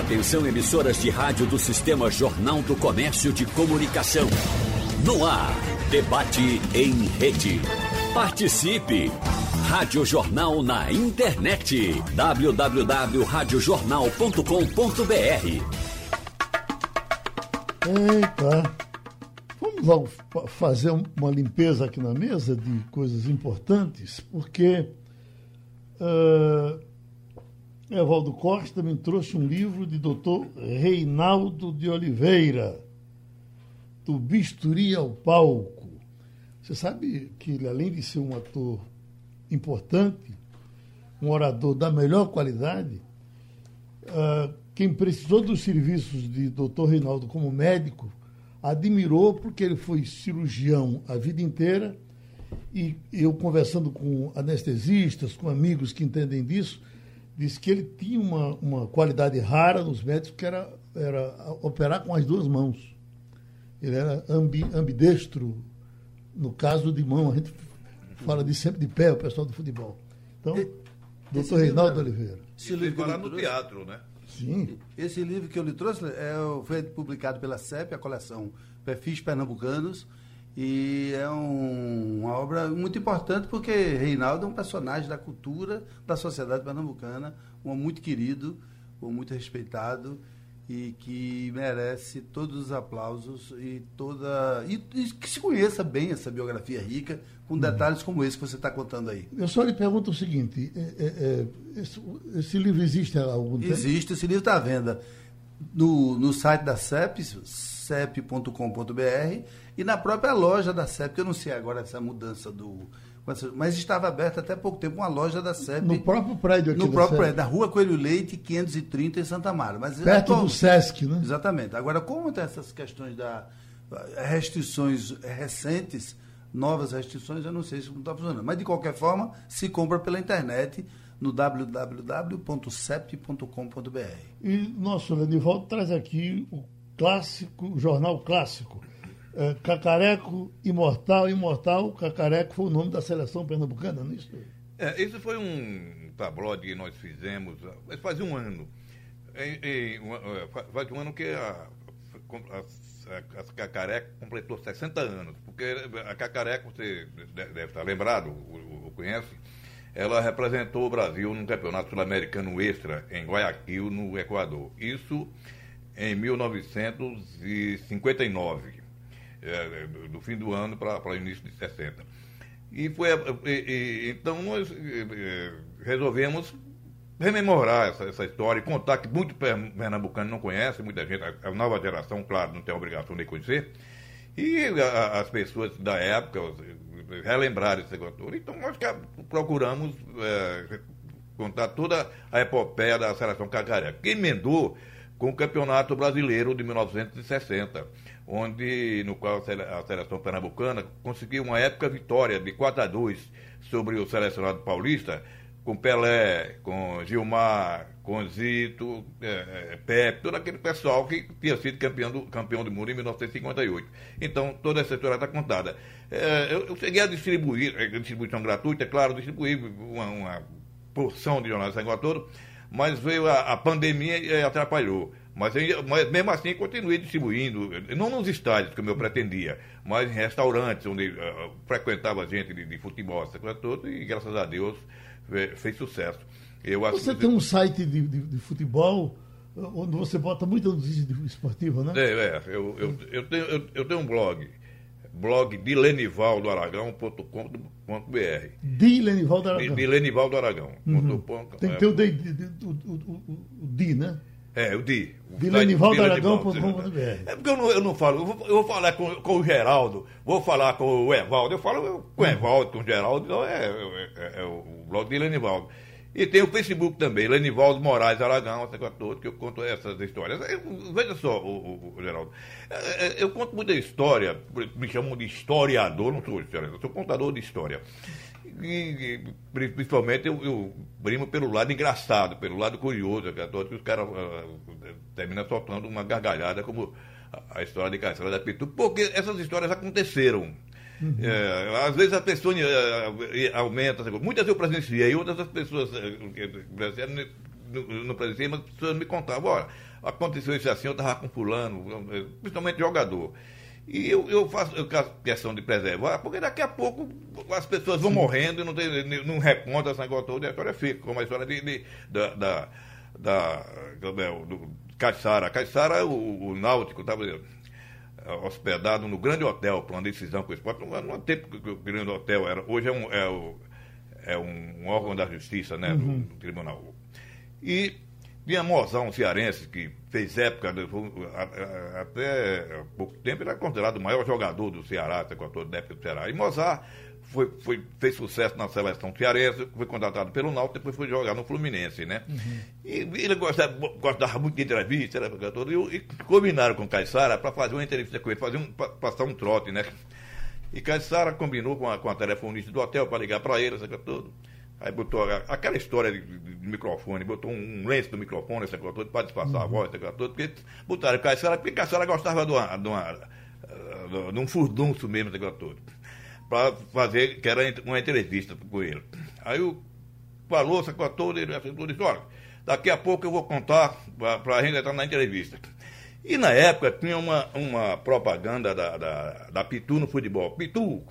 Atenção emissoras de rádio do Sistema Jornal do Comércio de Comunicação. No ar, debate em rede. Participe! Rádio Jornal na internet. www.radiojornal.com.br Eita! Vamos logo fazer uma limpeza aqui na mesa de coisas importantes, porque uh, Evaldo Costa me trouxe um livro de doutor Reinaldo de Oliveira, do Bisturi ao Palco. Você sabe que ele, além de ser um ator importante, um orador da melhor qualidade, uh, quem precisou dos serviços de doutor Reinaldo como médico admirou porque ele foi cirurgião a vida inteira e eu conversando com anestesistas, com amigos que entendem disso, disse que ele tinha uma, uma qualidade rara nos médicos, que era, era operar com as duas mãos. Ele era ambi, ambidestro, no caso de mão, a gente fala de sempre de pé, o pessoal do futebol. Então, e, doutor Reinaldo livro, Oliveira. Esse livro falar no teatro, né? Sim. Esse livro que eu lhe trouxe é, foi publicado pela CEP, a coleção Perfis Pernambucanos, e é um, uma obra muito importante porque Reinaldo é um personagem da cultura da sociedade pernambucana, um muito querido, um muito respeitado e que merece todos os aplausos e toda e, e que se conheça bem essa biografia rica com uhum. detalhes como esse que você está contando aí. Eu só lhe pergunto o seguinte: é, é, é esse, esse, livro existe há algum tempo? Existe, esse livro está à venda no, no site da CEP, cep.com.br e na própria loja da CEP, que eu não sei agora essa mudança do. Mas estava aberta até pouco tempo uma loja da CEP. No próprio prédio aqui No próprio prédio, na rua Coelho Leite, 530, em Santa Mara. Mas, Perto atual... do Sesc, né? Exatamente. Agora, como tem essas questões da restrições recentes, novas restrições, eu não sei se não está funcionando. Mas, de qualquer forma, se compra pela internet no www.cep.com.br. E nosso Lenivaldo traz aqui o clássico, o jornal clássico. É, Cacareco Imortal, Imortal, Cacareco foi o nome da seleção pernambucana, não é isso? É, esse foi um tabloide que nós fizemos, faz um ano. É, faz um ano que a, a, a Cacareco completou 60 anos, porque a Cacareco, você deve estar lembrado, ou conhece, ela representou o Brasil num campeonato sul-americano extra em Guayaquil, no Equador. Isso em 1959, é, do fim do ano para o início de 60. E foi, e, e, então nós é, resolvemos rememorar essa, essa história e contar que muito pernambucano não conhece, muita gente, a, nova geração, claro, não tem a obrigação de conhecer, e a, as pessoas da época relembrar esse negócio. Então nós procuramos é, contar toda a epopeia da seleção cacareca, que emendou com o Campeonato Brasileiro de 1960, onde, no qual a seleção pernambucana conseguiu uma épica vitória de 4 a 2 sobre o selecionado paulista, com Pelé, com Gilmar, com Zito, é, é, Pepe, todo aquele pessoal que tinha sido campeão do, campeão do mundo em 1958. Então, toda essa história está contada. É, eu, eu, cheguei a distribuir, a distribuição gratuita, é claro, distribuir uma, uma porção de jornais São todo, mas veio a, a pandemia e atrapalhou. Mas, mas, mesmo assim continuei distribuindo, não nos estádios, como eu pretendia, mas em restaurantes onde uh, frequentava gente de, de futebol, essa coisa toda, e graças a Deus fez sucesso. Eu você tem um site de, de, de, futebol onde você bota muita notícia esportiva, né? É, é eu, eu, eu, tenho, eu, eu tenho um blog blog de lenivaldoaragão.com.br. De Lenivaldo Aragão. De, de Lenivaldo Aragão. Uhum. Tem que ter o, de, de, o, o, o, o Di, né? É, o Di. De lenivaldoaragão.com.br. É porque eu não, eu não falo, eu vou, eu vou falar com, com, o Geraldo, vou falar com o Evaldo, eu falo com o Evaldo, com o Geraldo, então é, é, é, é o blog de Lenivaldo. E tem o Facebook também, Lenivaldo Moraes Aragão, essa coisa toda, que eu conto essas histórias. Eu, veja só, o, o, Geraldo, é, é, eu conto muita história, me chamam de historiador, não sou historiador, sou contador de história. E, e principalmente eu, eu primo pelo lado engraçado, pelo lado curioso, que, que os caras uh, terminam soltando uma gargalhada como a, a história de Castelo da Pitu, porque essas histórias aconteceram. Uhum. É, às vezes a pessoa é, é, aumenta, muitas eu presenciei, outras as pessoas no, no presenciei, mas as pessoas me contavam, olha, aconteceu isso assim, eu estava com fulano, principalmente jogador. E eu, eu faço eu faço questão de preservar, porque daqui a pouco as pessoas vão Sim. morrendo e não, tem, não reconta esse negócio todo, e a história fica, como a história de, de da, da, da, é, do Caixara. Caixara, o, o Náutico estava hospedado no grande hotel, para uma decisão com o esporte, não, não tempo que o grande hotel era, hoje é um, é, o, é um órgão da justiça, né, uhum. do, do tribunal. E tinha Mozão cearense, que fez época, até pouco tempo, ele era considerado o maior jogador do Ceará, até da época do Ceará. E Mozart foi, foi, fez sucesso na seleção cearense, foi contratado pelo Náutico, depois foi jogar no Fluminense, né? Uhum. E ele gostava, gostava muito de entrevista, era jogador, e, e combinaram com o Caissara para fazer uma entrevista com ele, fazer um, passar um trote, né? E Caissara combinou com a, com a telefonista do hotel para ligar para ele, sabe tudo. Aí botou aquela história de, de, de microfone, botou um, um lenço do microfone, essa coisa toda, para disfarçar uhum. a voz, essa coisa toda, porque botaram o Caissara, porque Caissara gostava de, uma, de, uma, de um furdunço mesmo, essa coisa toda, para fazer, que era uma entrevista com ele. Aí o falou essa coisa toda, ele disse, olha, daqui a pouco eu vou contar para a gente entrar na entrevista. E na época tinha uma, uma propaganda da, da, da Pitu no futebol. Pitu,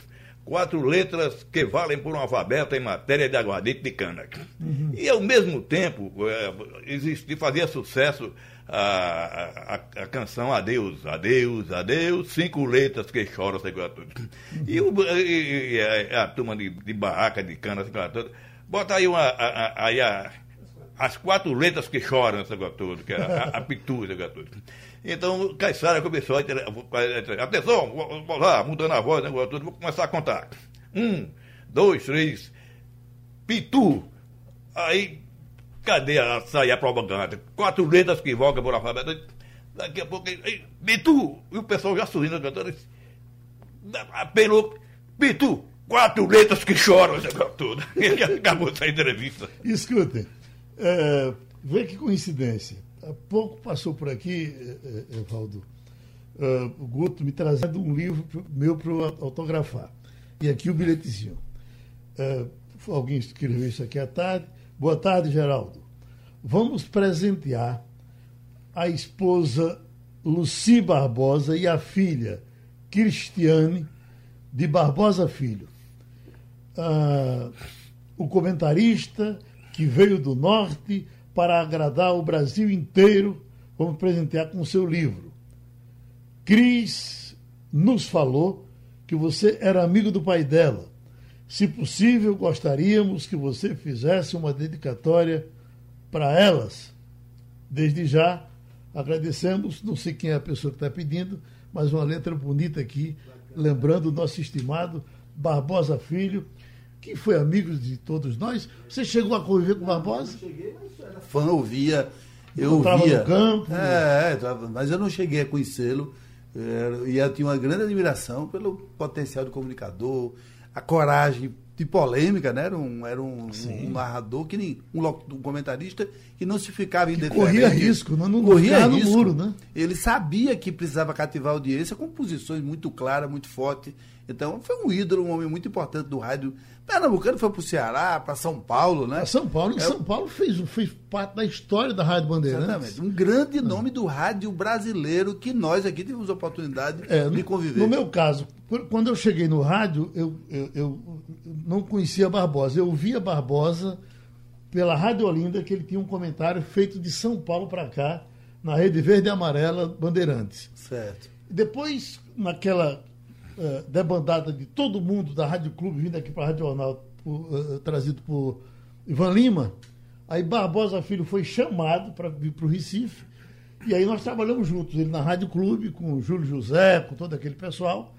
quatro letras que valem por um alfabeto em matéria de aguardente de cana. Uhum. E ao mesmo tempo é, fazia sucesso a, a, a, canção Adeus, Adeus, Adeus, cinco letras que choram, sei lá tudo. E, o, e, a, a, turma de, de, barraca de cana, sei lá tudo. Bota aí uma, aí a, as quatro letras que choram, sei lá tudo, que é a, a, a pitu, sei lá tudo. Então, Caissara começou a. Atenção, vou lá, mudando a voz, né, vou começar a contar. Um, dois, três. Pitu. Aí, cadê a sair a propaganda? Quatro letras que invocam por alfabeto. Daqui a pouco, aí, Pitu. E o pessoal já sorrindo, cantando. Apelou, Pitu. Quatro letras que choram, esse tudo. E acabou essa entrevista. Escutem, é, vê que coincidência Há pouco passou por aqui, eh, eh, Evaldo, uh, o Guto me trazendo um livro meu para autografar. E aqui o bilhetezinho. Alguém escreveu isso aqui à tarde. Boa tarde, Geraldo. Vamos presentear a esposa Luci Barbosa e a filha Cristiane de Barbosa Filho. Uh, o comentarista que veio do norte para agradar o Brasil inteiro, vamos presentear com o seu livro. Cris nos falou que você era amigo do pai dela. Se possível, gostaríamos que você fizesse uma dedicatória para elas. Desde já, agradecemos, não sei quem é a pessoa que está pedindo, mas uma letra bonita aqui, lembrando o nosso estimado Barbosa Filho, que foi amigo de todos nós. Você chegou a conviver com o Barbosa? Eu cheguei, mas era fã, ouvia. Eu ouvia. no campo. É, é, mas eu não cheguei a conhecê-lo. E eu tinha uma grande admiração pelo potencial do comunicador, a coragem de polêmica, né? Era um, era um, um narrador, que nem um, um, comentarista que não se ficava indeferido. Corria risco, não, não corria risco. no muro, né? Ele sabia que precisava cativar a audiência com posições muito claras, muito fortes. Então, foi um ídolo, um homem muito importante do rádio Pernambucano foi para o Ceará, para São Paulo, né? São Paulo, é, São Paulo fez, fez parte da história da Rádio Bandeirantes. Exatamente. Um grande nome do rádio brasileiro que nós aqui tivemos a oportunidade é, de conviver. No meu caso, quando eu cheguei no rádio, eu, eu, eu não conhecia Barbosa. Eu via Barbosa pela Rádio Olinda, que ele tinha um comentário feito de São Paulo para cá, na Rede Verde e Amarela Bandeirantes. Certo. Depois, naquela uh, debandada de todo mundo da Rádio Clube vindo aqui para a Rádio Jornal, por, uh, trazido por Ivan Lima. Aí Barbosa Filho foi chamado para vir para o Recife. E aí nós trabalhamos juntos, ele na Rádio Clube, com o Júlio José, com todo aquele pessoal.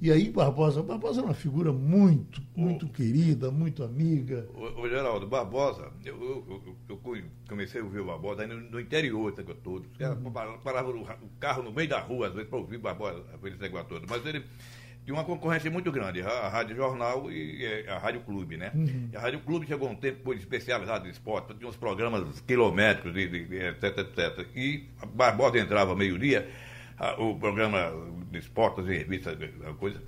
E aí Barbosa, Barbosa é uma figura muito, muito o, querida, muito amiga. O, o Geraldo, Barbosa, eu, eu, eu, comecei a ouvir o Barbosa no, no interior, todo. Os caras uhum. paravam o carro no meio da rua, às vezes, para ouvir Barbosa, aquele negócio todo. Mas ele tinha uma concorrência muito grande, a, Rádio Jornal e a Rádio Clube, né? Uhum. a Rádio Clube chegou um tempo depois especializado em esporte, tinha uns programas quilométricos, de, de, de, etc, etc. E a Barbosa entrava meio-dia, o programa de esportes e revistas, coisa.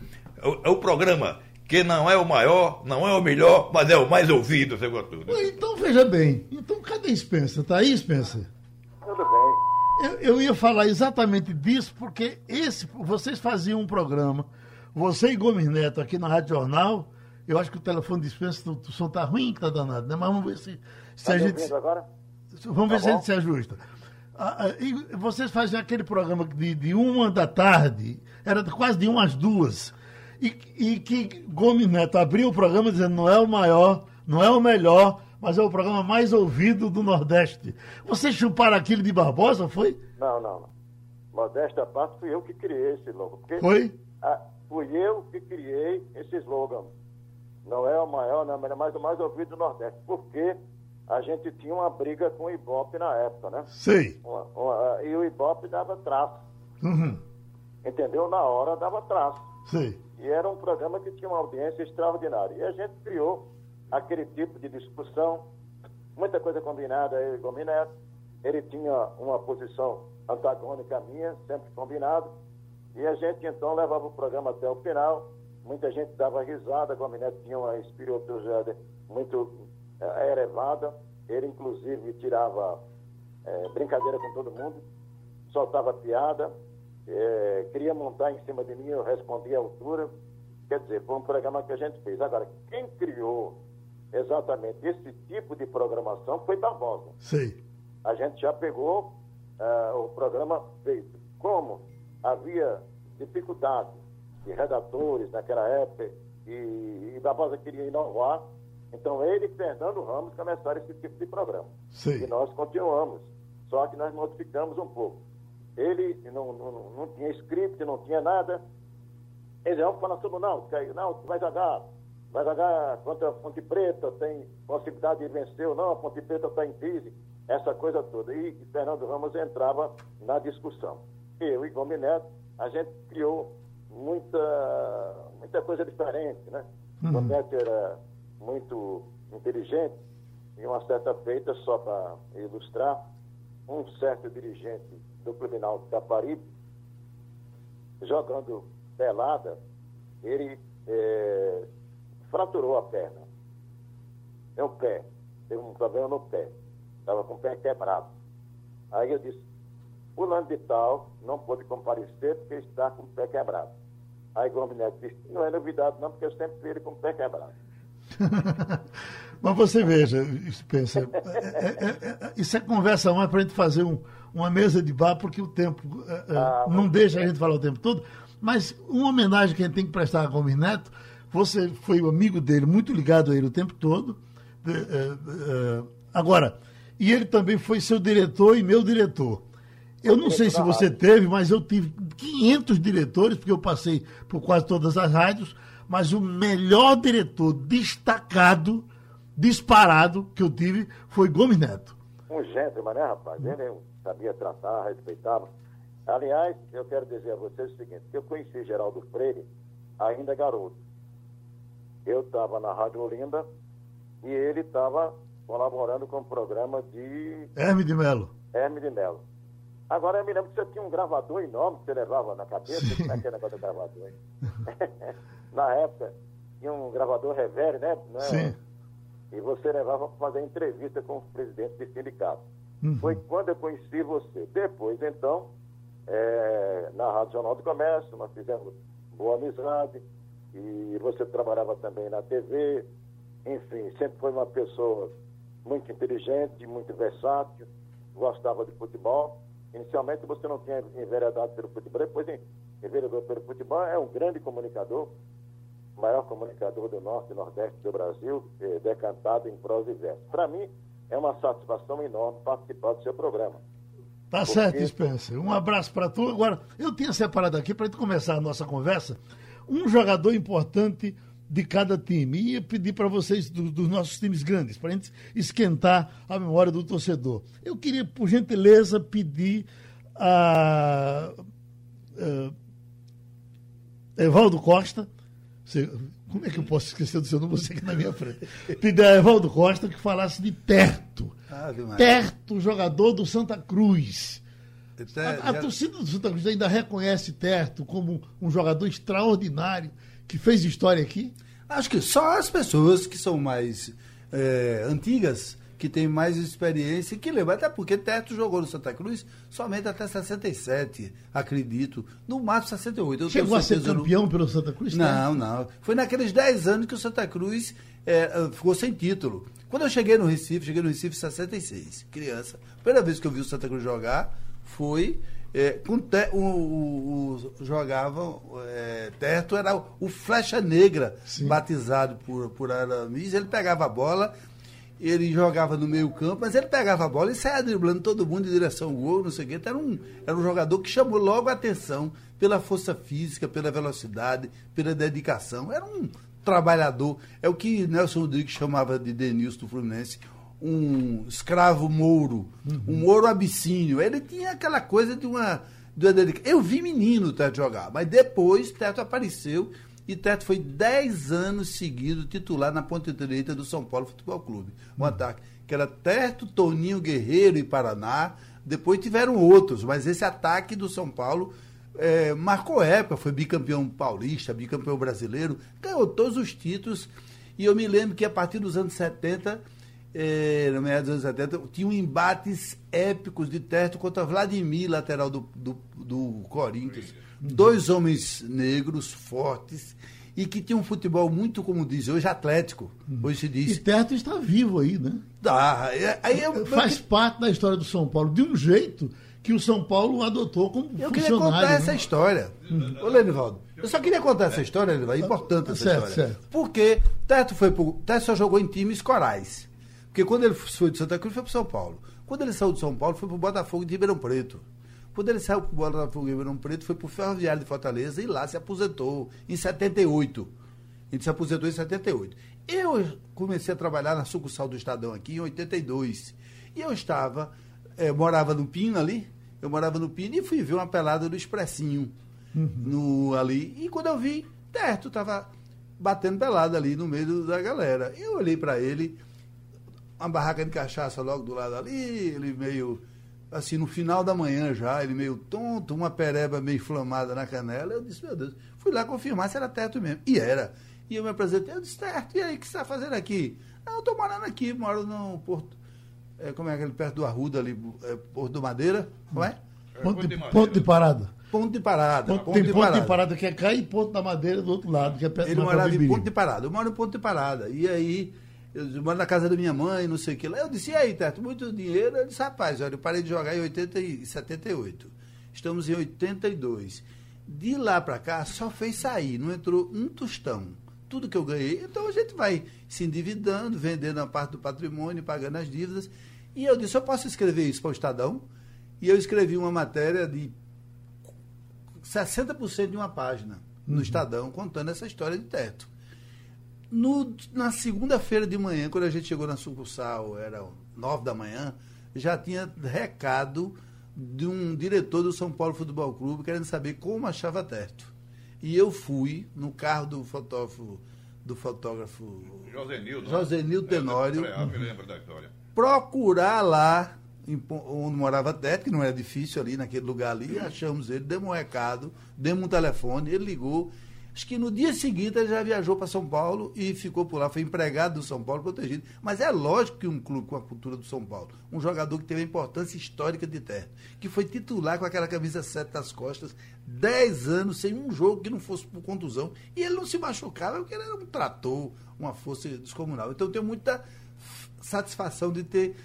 O, o programa que não é o maior, não é o melhor, mas é o mais ouvido, seu tudo. Então veja bem, então cadê Spencer? Tá aí, Spencer? Tudo bem. Eu, eu ia falar exatamente disso, porque esse, vocês faziam um programa, você e Gomes Neto aqui na Rádio Jornal, eu acho que o telefone de Spencer, o, som tá ruim, que tá danado, né? Mas vamos ver se, se Tá a gente. agora? Vamos ver Tá se a bom. gente se ajusta. Ah, ah, e vocês faziam aquele programa de, de uma da tarde, era quase de umas duas, e, e que Gomes Neto abriu o programa dizendo não é o maior, não é o melhor, mas é o programa mais ouvido do Nordeste. Vocês chuparam aquilo de Barbosa, foi? Não, não, não. Modéstia à parte, fui eu que criei esse logo. Foi? Ah, fui eu que criei esse slogan. Não é o maior, não, mas é mais o mais ouvido do Nordeste. Porque a gente tinha uma briga com o Ibope na época, né? Uma- uma- e o Ibope dava traço. Uhum. Entendeu? Na hora dava traço. Sei. E era um programa que tinha uma audiência extraordinária. E a gente criou aquele tipo de discussão, muita coisa combinada, eu e Gomes Neto. Ele tinha uma posição antagônica à minha, sempre combinado. E a gente então levava o programa até o final. Muita gente dava risada, Gomes Neto tinha uma espiritualidade muito eh, elevada. Ele, inclusive, tirava eh, brincadeira com todo mundo, soltava piada, eh, queria montar em cima de mim, eu respondia à altura. Quer dizer, foi um programa que a gente fez. Agora, quem criou exatamente esse tipo de programação foi Barbosa. Sei. A gente já pegou ah, o programa feito. Como havia dificuldade de redatores naquela época e, e Barbosa queria inovar, então ele e Fernando Ramos começaram esse tipo de programa. Sei. E nós continuamos, só que nós modificamos um pouco. Ele não, não, não tinha script, não tinha nada. Ele não falando sobre não, não, vai jogar, vai jogar contra a Ponte Preta, tem possibilidade de vencer ou não, a Ponte Preta está em crise, essa coisa toda. E Fernando Ramos entrava na discussão. Eu e Gomes Neto, a gente criou muita, muita coisa diferente, né? Uhum. Gomes Neto era muito inteligente, e uma certa feita, só para ilustrar, um certo dirigente do Clube Náutico Caparibe, jogando pelada, ele eh, fraturou a perna. É o pé. Teve um problema no pé. Estava com o pé quebrado. Aí eu disse, fulano de tal não pôde comparecer porque está com o pé quebrado. Aí Gomes Neto disse, não é novidade não, porque eu sempre vi ele com o pé quebrado. Mas você veja, Spencer, é, é, é, isso é conversa mais para a gente fazer um- uma mesa de bar, porque o tempo é, é, Ah, não deixa a gente falar o tempo todo. Mas uma homenagem que a gente tem que prestar a Gomes Neto, você foi o amigo dele, muito ligado a ele o tempo todo. É, é, é, agora, e ele também foi seu diretor e meu diretor. Eu não sei se você teve, mas eu tive 500 diretores, porque eu passei por quase todas as rádios, mas o melhor diretor destacado, disparado, que eu tive foi Gomes Neto. Um gentleman, né, rapaz? Ele sabia tratar, respeitava. Aliás, eu quero dizer a vocês o seguinte, que eu conheci Geraldo Freire ainda garoto. Eu estava na Rádio Olinda e ele estava colaborando com o programa de Hermes de Melo. Hermes de Melo. Agora eu me lembro que você tinha um gravador enorme que você levava na cabeça. Sim. Como é que é o negócio do gravador? na época, tinha um gravador Revere, né? É? Sim. E você levava para fazer entrevista com os presidentes de sindicato. Uhum. Foi quando eu conheci você. Depois, então, eh, na Rádio Jornal do Comércio, nós fizemos boa amizade. E você trabalhava também na TV. Enfim, sempre foi uma pessoa muito inteligente, muito versátil, gostava de futebol. Inicialmente você não tinha enveredado pelo futebol, depois en- enveredou pelo futebol, é um grande comunicador, o maior comunicador do Norte e Nordeste do Brasil, eh, decantado em prosa e verso. Para mim, é uma satisfação enorme participar do seu programa. Tá Porque- certo, Spencer. Um abraço para tu. Agora, eu tinha separado aqui, para gente começar a nossa conversa, um jogador importante de cada time. E ia pedir para vocês, do- dos nossos times grandes, para a gente esquentar a memória do torcedor. Eu queria, por gentileza, pedir a. a Evaldo Costa. Você- como é que eu posso esquecer do seu nome? Você aqui na minha frente. Pedir a Evaldo Costa que falasse de Terto. Maria. Terto, jogador do Santa Cruz. Até- A, a já- torcida do Santa Cruz ainda reconhece Terto como um jogador extraordinário que fez história aqui? Acho que só as pessoas que são mais é, antigas, que têm mais experiência, que lembram. Até porque Teto jogou no Santa Cruz somente até 67, acredito. No máximo 68. Eu Chegou a ser campeão no... pelo Santa Cruz? Não, não. Foi naqueles 10 anos que o Santa Cruz é, ficou sem título. Quando eu cheguei no Recife, cheguei no Recife em 66, criança. Primeira vez que eu vi o Santa Cruz jogar foi é, com te, o, o, o jogava é, Teto era o, Flecha Negra, Sim. batizado por, por Aramis. Ele pegava a bola, ele jogava no meio campo, mas ele pegava a bola e saia driblando todo mundo em direção ao gol, não sei o quê. Então, era um, era um jogador que chamou logo a atenção pela força física, pela velocidade, pela dedicação. Era um trabalhador. É o que Nelson Rodrigues chamava de Denilson do Fluminense, um escravo mouro, uhum. um mouro abissínio. Ele tinha aquela coisa de uma. De uma dedicação. Eu vi menino o Teto jogar, mas depois Teto apareceu e Teto foi 10 anos seguidos titular na ponta direita do São Paulo Futebol Clube. Um uhum. ataque que era Teto, Toninho Guerreiro e Paraná. Depois tiveram outros, mas esse ataque do São Paulo é, marcou época, foi bicampeão paulista, bicampeão brasileiro, ganhou todos os títulos. E eu me lembro que a partir dos anos 70, é, no meio dos anos 70, tinham embates épicos de teto contra Vladimir, lateral do, do, do Corinthians. Dois homens negros, fortes, e que tinham um futebol muito, como diz hoje, atlético. Hoje se diz. E Teto está vivo aí, né? Tá. Aí eu, Faz eu... parte da história do São Paulo, de um jeito que o São Paulo adotou como eu funcionário. Eu queria contar né? essa história. Hum. Ô, Lenivaldo, eu só queria contar essa história, é importante essa certo, história. Certo. Porque Teto, foi pro, Teto só jogou em times corais. Porque quando ele foi de Santa Cruz, foi para São Paulo. Quando ele saiu de São Paulo, foi para o Botafogo de Ribeirão Preto. Quando ele saiu para o Botafogo de Ribeirão Preto, foi para o Ferroviário de Fortaleza e lá se aposentou em 78. Ele se aposentou em 78. Eu comecei a trabalhar na sucursal do Estadão aqui em 82. E eu estava, é, morava no Pino ali, eu morava no Pino e fui ver uma pelada do Expressinho uhum. no, ali. E quando eu vi, Terto estava batendo pelada ali no meio da galera. Eu olhei para ele, uma barraca de cachaça logo do lado ali, ele meio assim, no final da manhã já, ele meio tonto, uma pereba meio inflamada na canela. Eu disse, meu Deus, fui lá confirmar se era teto mesmo. E era. E eu me apresentei, eu disse, Teto, e aí, o que você está fazendo aqui? Não, eu estou morando aqui, moro no Porto é, como é aquele perto do Arruda ali, é, Porto do Madeira, como é? é ponto, de, ponto de parada. Ponto de parada. Ponto, ponto tem de ponto parada. de parada que é cá e ponto da madeira do outro lado, que é perto Ele morava em ponto de parada. Eu moro em ponto de parada. E aí, eu moro na casa da minha mãe, não sei o que lá. Eu disse, e aí, Teto, muito dinheiro? Eu disse, rapaz, olha, eu parei de jogar em 80 e 78. Estamos em 82. De lá para cá, só fez sair, não entrou um tostão tudo que eu ganhei. Então a gente vai se endividando, vendendo a parte do patrimônio, pagando as dívidas. E eu disse, eu posso escrever isso para o Estadão? E eu escrevi uma matéria de 60% de uma página no uhum. Estadão contando essa história de teto. No, na segunda-feira de manhã, quando a gente chegou na sucursal, era nove da manhã, já tinha recado de um diretor do São Paulo Futebol Clube querendo saber como achava teto. E eu fui no carro do fotógrafo, do fotógrafo Josenildo Tenório, é, lembra da história. procurar lá onde morava Teto, que não era difícil ali naquele lugar ali, achamos ele, demos um recado, demos um telefone, ele ligou Acho que no dia seguinte ele já viajou para São Paulo e ficou por lá, foi empregado do São Paulo, protegido. Mas é lógico que um clube com a cultura do São Paulo, um jogador que teve a importância histórica de terra, que foi titular com aquela camisa 7 das costas, 10 anos sem um jogo que não fosse por contusão, e ele não se machucava porque ele era um trator, uma força descomunal. Então eu tenho muita satisfação de ter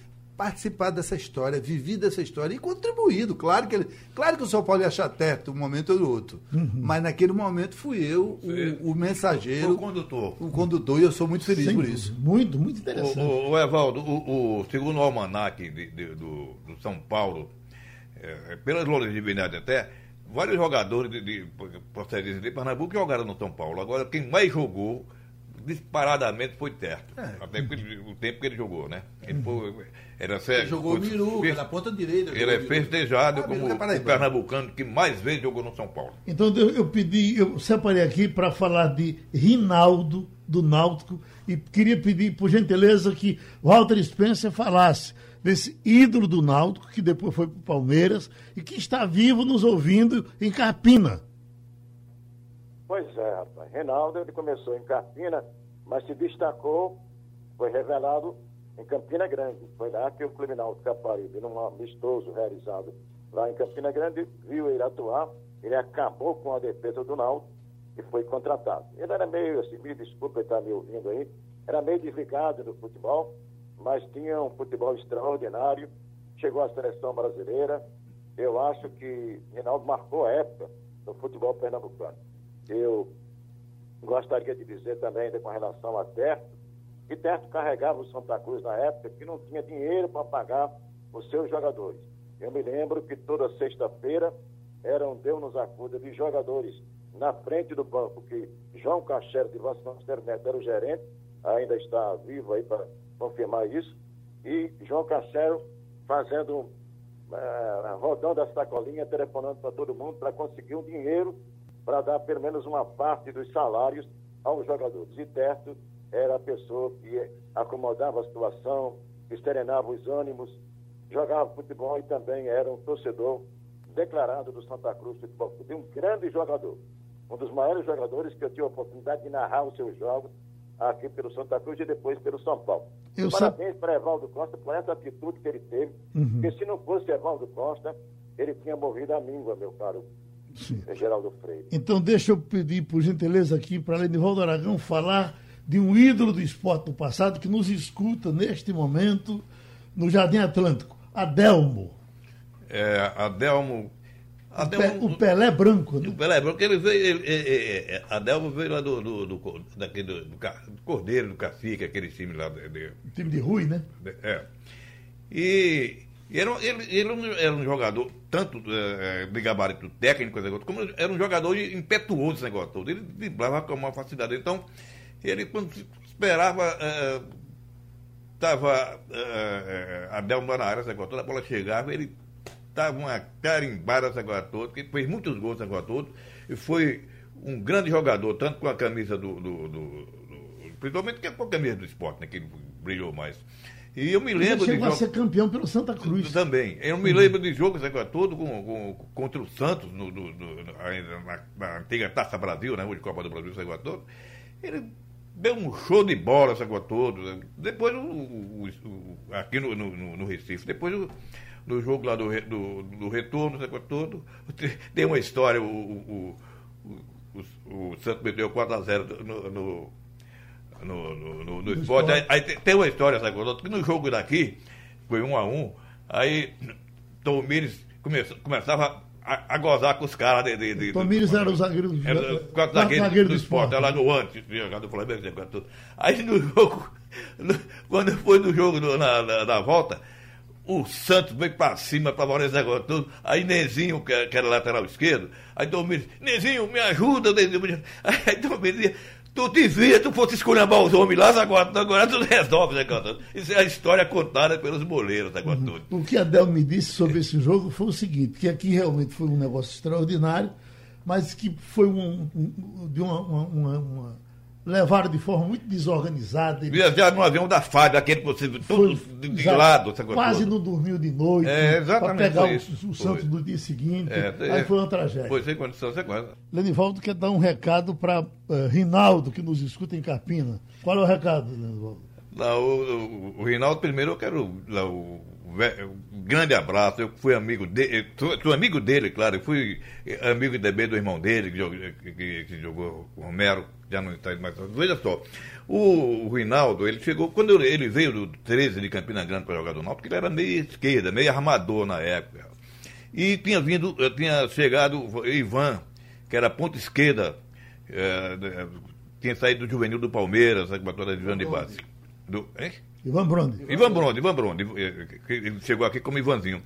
participado dessa história, vivido essa história e contribuído. Claro que, ele, claro que o São Paulo ia achar teto um momento ou do outro. Uhum. Mas naquele momento fui eu o, o, mensageiro. O condutor. O condutor, e eu sou muito feliz Sem por isso. Muito, muito interessante. O, o, o Evaldo, o, segundo o almanac de, de, do, do, São Paulo, é, pelas longevidades até, vários jogadores de, de procedência de Pernambuco jogaram no São Paulo. Agora, quem mais jogou disparadamente foi Terto. É. Até o tempo que ele jogou, né? Ele foi, era Ele jogou o Miru, na ponta direita. Ele é festejado ah, como o pernambucano que mais vezes jogou no São Paulo. Então eu, eu pedi, eu separei aqui para falar de Rinaldo, do Náutico, e queria pedir, por gentileza, que Walter Spencer falasse desse ídolo do Náutico, que depois foi para o Palmeiras, e que está vivo nos ouvindo em Carpina. Pois é, rapaz. Reinaldo, ele começou em Carpina, mas se destacou, foi revelado em Campina Grande. Foi lá que o Criminal Caparibe, num amistoso realizado lá em Campina Grande, viu ele atuar, ele acabou com a defesa do Náutico e foi contratado. Ele era meio, assim, me desculpa estar me ouvindo aí, era meio desligado no futebol, mas tinha um futebol extraordinário, chegou à seleção brasileira. Eu acho que Reinaldo marcou a época no futebol pernambucano. Eu gostaria de dizer também com relação a Terto, que Terto carregava o Santa Cruz na época, que não tinha dinheiro para pagar os seus jogadores. Eu me lembro que toda sexta-feira era um Deus nos acuda de jogadores na frente do banco, que João Cachero de Vasconcelos Neto era o gerente, ainda está vivo aí para confirmar isso, e João Cachero fazendo, uh, rodando a sacolinha, telefonando para todo mundo para conseguir um dinheiro para dar pelo menos uma parte dos salários aos jogadores. E Terto era a pessoa que acomodava a situação, que serenava os ânimos, jogava futebol e também era um torcedor declarado do Santa Cruz Futebol Clube, um grande jogador, um dos maiores jogadores que eu tive a oportunidade de narrar os seus jogos aqui pelo Santa Cruz e depois pelo São Paulo. Eu Parabéns para Evaldo Costa por essa atitude que ele teve, uhum. porque se não fosse Evaldo Costa, ele tinha morrido a míngua, meu caro Sim. Geraldo Freire. Então deixa eu pedir, por gentileza, aqui para Lenivaldo Aragão falar de um ídolo do esporte do passado que nos escuta neste momento no Jardim Atlântico, Adelmo. É, Adelmo o, Pe, o Pelé branco, né? O Pelé branco, ele veio. Ele, ele, ele, Adelmo veio lá do, do, do, daquele, do, do, Cordeiro, do Cacique, aquele time lá. De, de, time de Rui, né? é. E, e era, ele, ele era um jogador, tanto é, de gabarito técnico, como era um jogador impetuoso esse negócio todo. Ele driblava com uma facilidade. Então, ele, quando esperava. Estava é, é, Adelmo na área, esse negócio todo, a bola chegava, ele estava uma carimbada essa coisa toda, que fez muitos gols essa coisa toda, e foi um grande jogador, tanto com a camisa do. do, do, do principalmente com a camisa do esporte, né, que brilhou mais. E eu me lembro Ele chegou de. a ser campeão pelo Santa Cruz. Também. Eu me lembro de jogo essa coisa todo com, com, contra o Santos, no, do, do, na, na, antiga Taça Brasil, né, hoje Copa do Brasil, essa coisa toda. Ele deu um show de bola essa coisa toda. Depois, o, o, o aqui no, no, no Recife, depois o no jogo lá do, do, do retorno, esse todo. Tem uma história, o, o, o, o, Santos meteu 4x0 no, no, no, no, no esporte. Aí, aí, tem uma história, sabe, que no jogo daqui, foi 1 a 1 aí Tom Mires começou, começava a, a, gozar com os caras de, de, de, Tom Mires era o zagueiro do, era, quatro zagueiro, zagueiro do, do esporte, lá no antes, jogado do Flamengo, tudo. Aí no jogo, no, quando foi no jogo no, na, na, na volta, o Santos veio para cima para esse negócio todo. Aí Nezinho, que, que era lateral esquerdo, aí Domingos, Nezinho, me ajuda, Nezinho. Aí Domingos tu devia, tu fosse escolhambar os homens lá, agora, agora tu resolve, né, Isso é a história contada pelos boleiros, agora uhum. tudo. O que a Del me disse sobre esse jogo foi o seguinte, que aqui realmente foi um negócio extraordinário, mas que foi um, um de uma, uma, uma levaram de forma muito desorganizada. Viajaram no avião da FAB, aquele que você tudo de, de lado. Quase não dormiu de noite. É, exatamente. Para pegar o, o Santos no dia seguinte. É, aí é, foi uma tragédia. Foi sem condição, sem coisa. Lenivaldo quer dar um recado para uh, eh, Rinaldo, que nos escuta em Carpina. Qual é o recado, Lenivaldo? Não, o, o, o Rinaldo, primeiro eu quero lá, o, um grande abraço. Eu fui amigo dele, sou, amigo dele, claro. Eu fui amigo também do irmão dele, que, jogou, que, que jogou o Romero, já não está mais. Veja só, o, o Rinaldo, ele chegou, quando ele veio do 13 de Campina Grande para jogar do Náutico, ele era meio esquerda, meio armador na época. E tinha vindo, tinha chegado Ivan, que era ponta esquerda, é, tinha saído do juvenil do Palmeiras, batalha de de Base. Do, hein? Ivan Brondi. Ivan Brondi, Ivan Brondi. Ele chegou aqui como Ivanzinho.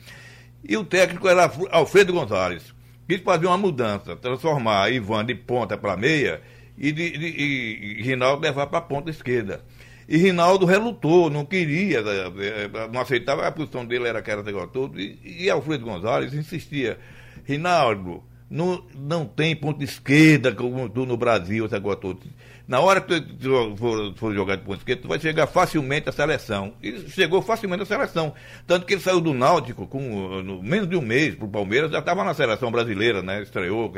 E o técnico era Alfredo Gonzalez. Quis fazer uma mudança, transformar Ivan de ponta para meia e, de, de, e, Rinaldo levar para a ponta esquerda. E Rinaldo relutou, não queria, eh, eh, não aceitava, a posição dele era aquela negócio todo. E, e Alfredo Gonzalez insistia: Rinaldo, não, não tem ponta esquerda como tu no Brasil, esse negócio todo. Na hora que tu for, for jogar de ponta esquerda, tu vai chegar facilmente à seleção. E chegou facilmente à seleção. Tanto que ele saiu do Náutico com no, menos de um mês para o Palmeiras, já estava na seleção brasileira, né? Estreou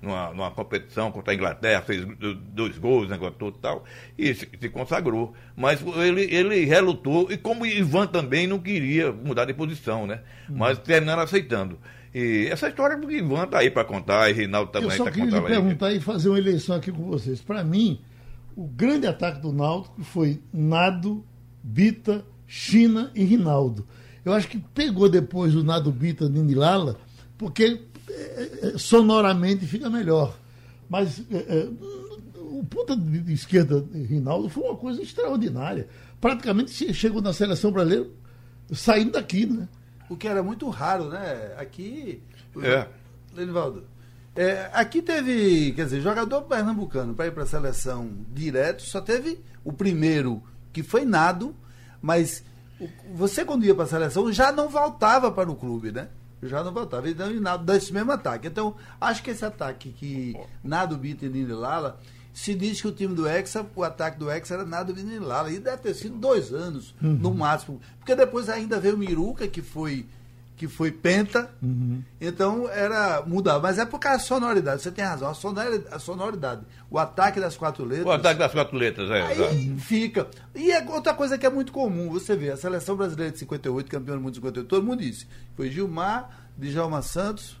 numa, numa competição contra a Inglaterra, fez dois gols, negócio todo e tal, e se, se, consagrou. Mas ele, ele relutou, e como Ivan também não queria mudar de posição, né? Mas terminaram aceitando. E essa história do Ivan tá aí para contar, e Rinaldo também está contando. Eu só queria lhe perguntar e fazer uma eleição aqui com vocês. Para mim, o grande ataque do Náutico foi Nado, Bita, China e Rinaldo. Eu acho que pegou depois o Nado Bita Nindilala, porque é, é, sonoramente fica melhor. Mas é, é, o ponta de esquerda Rinaldo foi uma coisa extraordinária. Praticamente chegou na seleção brasileira saindo daqui, né? O que era muito raro, né? Aqui. É. Lenivaldo. É, aqui teve, quer dizer, jogador pernambucano para ir para a seleção direto, só teve o primeiro, que foi Nado, mas você quando ia para a seleção já não voltava para o clube, né? Já não voltava. Então, e Nado desse mesmo ataque. Então, acho que esse ataque que Nado, Bita e Nini Lala se diz que o time do Hexa, o ataque do Hexa era nada de Lala. E deve ter sido dois anos, uhum. no máximo. Porque depois ainda veio o Miruca, que foi que foi penta. Uhum. Então era mudar. Mas é por causa da sonoridade. Você tem razão. A sonoridade, a sonoridade. O ataque das quatro letras. O ataque das quatro letras, é. Aí fica. E é outra coisa que é muito comum. Você vê, a seleção brasileira de 58, campeão do mundo de 58, todo mundo disse. Foi Gilmar, Djalma Santos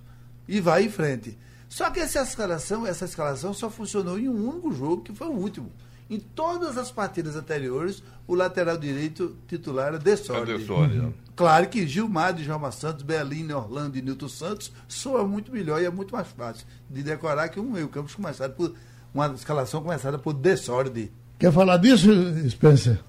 e vai em frente. Só que essa escalação, essa escalação só funcionou em um único jogo, que foi o último. Em todas as partidas anteriores, o lateral direito titular era Dessordi. É uhum. Claro que Gilmar, Djalma Santos, Beline, Orlando e Nilton Santos soa muito melhor e é muito mais fácil de decorar que um meio campo começado por uma escalação começada por Dessordi. Quer falar disso, Spencer?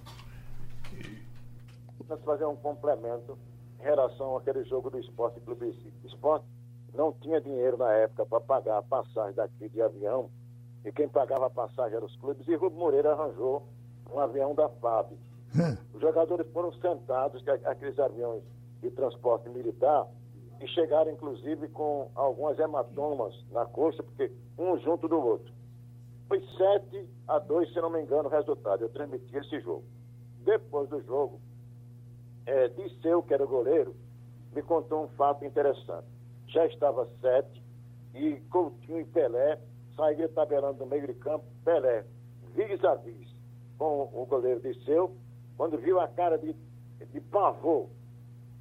Nós fazer um complemento em relação àquele jogo do Esporte Clube Esporte não tinha dinheiro na época para pagar a passagem daqui de avião, e quem pagava a passagem eram os clubes, e Rubens Moreira arranjou um avião da FAB. Os jogadores foram sentados, aqueles aviões de transporte militar, e chegaram inclusive com algumas hematomas na coxa, porque um junto do outro. Foi 7 a 2, se não me engano, o resultado. Eu transmiti esse jogo. Depois do jogo, é, Disseu, que era o goleiro, me contou um fato interessante já estava sete, e Coutinho e Pelé saíram tabelando no meio de campo, Pelé, vis a vis com o goleiro Disseu, quando viu a cara de, de pavor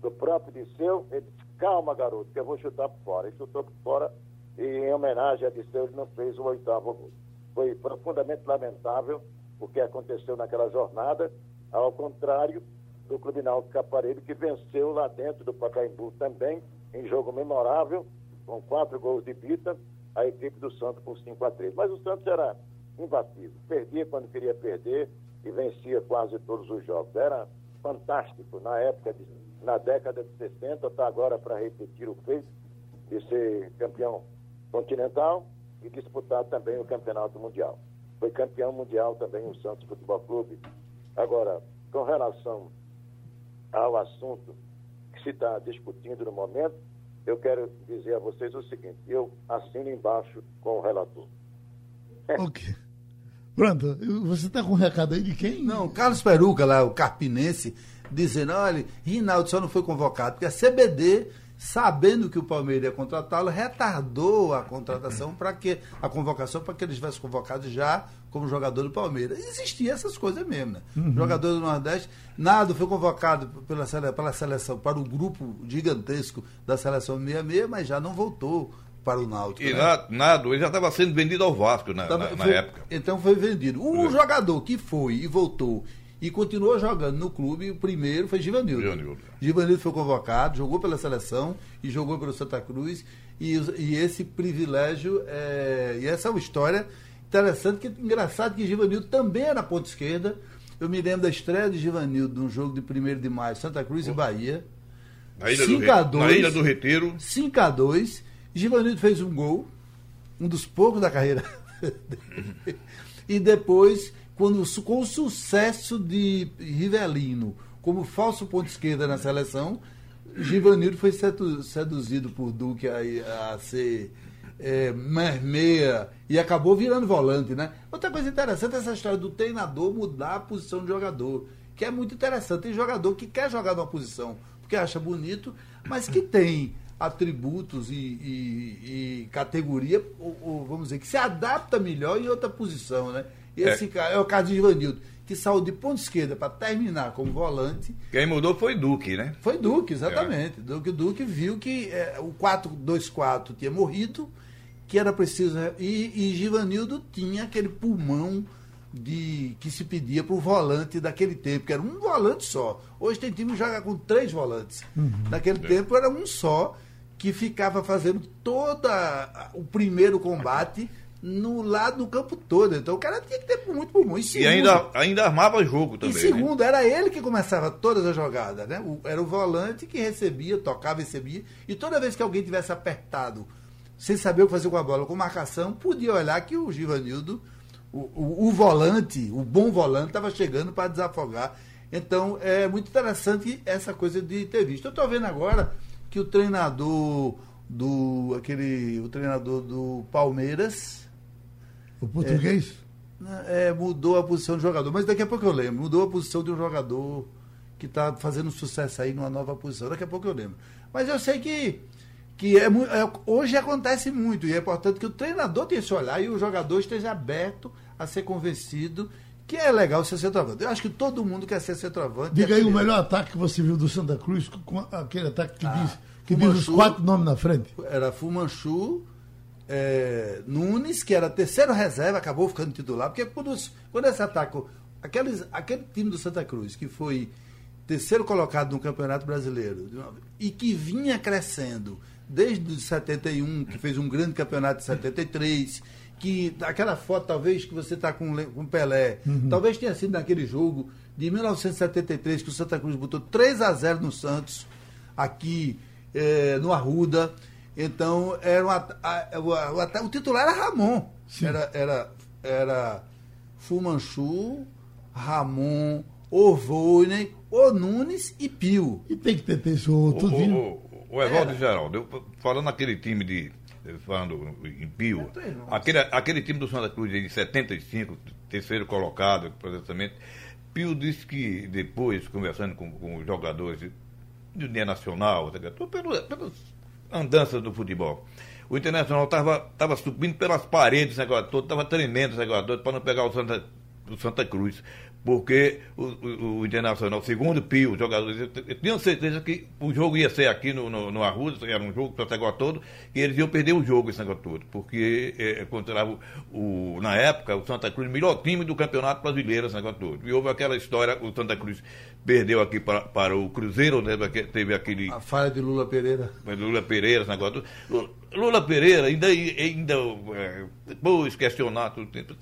do próprio Disseu, ele disse, calma garoto, que eu vou chutar por fora. Ele chutou por fora e em homenagem a Disseu ele não fez o oitavo gol. Foi profundamente lamentável o que aconteceu naquela jornada, ao contrário do Clube Náutico Capareiro, que venceu lá dentro do Pacaembu também, em jogo memorável, com quatro gols de Bita, a equipe do Santos por 5 a 3. Mas o Santos era imbatível. Perdia quando queria perder e vencia quase todos os jogos. Era fantástico na época, de, na década de 60, está agora para repetir o feito de ser campeão continental e disputar também o campeonato mundial. Foi campeão mundial também o Santos Futebol Clube. Agora, com relação ao assunto se está discutindo no momento, eu quero dizer a vocês o seguinte: eu assino embaixo com o relator. Ok. Pronto, você está com um recado aí de quem? Não, Carlos Peruca, lá, o carpinense, dizendo: olha, Rinaldo só não foi convocado, porque a CBD sabendo que o Palmeiras ia contratá-lo, retardou a contratação para que a convocação para que ele estivesse convocado já como jogador do Palmeiras. Existia essas coisas mesmo, né? Uhum. Jogador do Nordeste, nada foi convocado pela, pela seleção para o grupo gigantesco da seleção 66, mas já não voltou para o Náutico. E né? Nado, ele já estava sendo vendido ao Vasco na, na, na foi, época. Então foi vendido. O é. jogador que foi e voltou e continuou jogando no clube. O primeiro foi Givanildo. Givanildo. Givanildo foi convocado, jogou pela seleção e jogou pelo Santa Cruz. E, e esse privilégio, é, e essa é uma história interessante, que engraçado que Givanildo também era ponta esquerda. Eu me lembro da estreia de Givanildo num jogo de 1 de maio, Santa Cruz oh. e Bahia. Na ilha, 5 do, a 2, na ilha do Retiro. 5 a 2 Givanildo fez um gol, um dos poucos da carreira. e depois quando, com o sucesso de Rivelino como falso ponto esquerda na seleção, Givanildo foi seduzido por Duque a, a ser é, mais meia e acabou virando volante, né? Outra coisa interessante é essa história do treinador mudar a posição do jogador, que é muito interessante. Tem jogador que quer jogar numa posição porque acha bonito, mas que tem atributos e, e, e categoria, ou, ou, vamos dizer, que se adapta melhor em outra posição, né? E esse é. cara é o caso de Ivanildo, que saiu de ponta esquerda para terminar como volante. Quem mudou foi Duque, né? Foi Duque, exatamente. É. Duque, Duque viu que é, o 4-2-4 tinha morrido, que era preciso. E, e Givanildo tinha aquele pulmão de que se pedia para o volante daquele tempo, que era um volante só. Hoje tem time que joga com três volantes. Uhum. Naquele é. tempo era um só que ficava fazendo todo o primeiro combate no lado do campo todo. Então o cara tinha que ter muito pulmão. E, segundo, e ainda, ainda armava jogo também. E segundo, né? era ele que começava todas as jogadas, né? O, era o volante que recebia, tocava recebia. E toda vez que alguém tivesse apertado, sem saber o que fazer com a bola, com marcação, podia olhar que o Givanildo, o, o, o volante, o bom volante, estava chegando para desafogar. Então é muito interessante essa coisa de ter visto. Eu estou vendo agora que o treinador do aquele o treinador do Palmeiras o português? É, é, mudou a posição do jogador. Mas daqui a pouco eu lembro. Mudou a posição de um jogador que está fazendo sucesso aí numa nova posição. Daqui a pouco eu lembro. Mas eu sei que que é, é, hoje acontece muito. E é importante que o treinador tenha esse olhar e o jogador esteja aberto a ser convencido que é legal ser centroavante. Eu acho que todo mundo quer ser centroavante. Diga aí o melhor ataque que você viu do Santa Cruz, com aquele ataque que, ah, diz, que diz os quatro nomes na frente. Era Fumanchu, é, Nunes, que era terceiro reserva, acabou ficando titular, porque quando, quando esse ataque, aqueles, aquele time do Santa Cruz, que foi terceiro colocado no Campeonato Brasileiro, e que vinha crescendo desde 71, que fez um grande campeonato de 73 que aquela foto talvez que você está com com Pelé, uhum. talvez tenha sido naquele jogo de 1973 que o Santa Cruz botou 3 a 0 no Santos aqui é, no Arruda. Então era uma, a, a, o titular era Ramon, Sim. era era era Fumanchu, Ramon, Orvoinen, O Nunes e Pio. E tem que ter pessoa, tudo. O, o, o Evaldo Geraldo, falando naquele time de falando em Pio, aquele, aquele time do Santa Cruz de 75, terceiro colocado, precisamente, Pio disse que depois, conversando com, com os jogadores do dia nacional, pelas, pelas andanças do futebol, o Internacional estava subindo pelas paredes, todo, estava tremendo esse negócio todo, para não pegar o Santa, o Santa Cruz porque o, o, o Internacional, segundo Pio, os jogadores, tinham certeza que o jogo ia ser aqui no, no, no Arruda, era um jogo para o negócio todo, e eles iam perder o jogo esse negócio todo, porque é, considerava o, na época o Santa Cruz o melhor time do Campeonato Brasileiro esse negócio todo. E houve aquela história, o Santa Cruz perdeu aqui para, para o Cruzeiro, né, teve aquele... A falha de Lula Pereira. Lula Pereira, esse negócio todo. Lula Pereira ainda, ainda é, depois questionar tudo tempo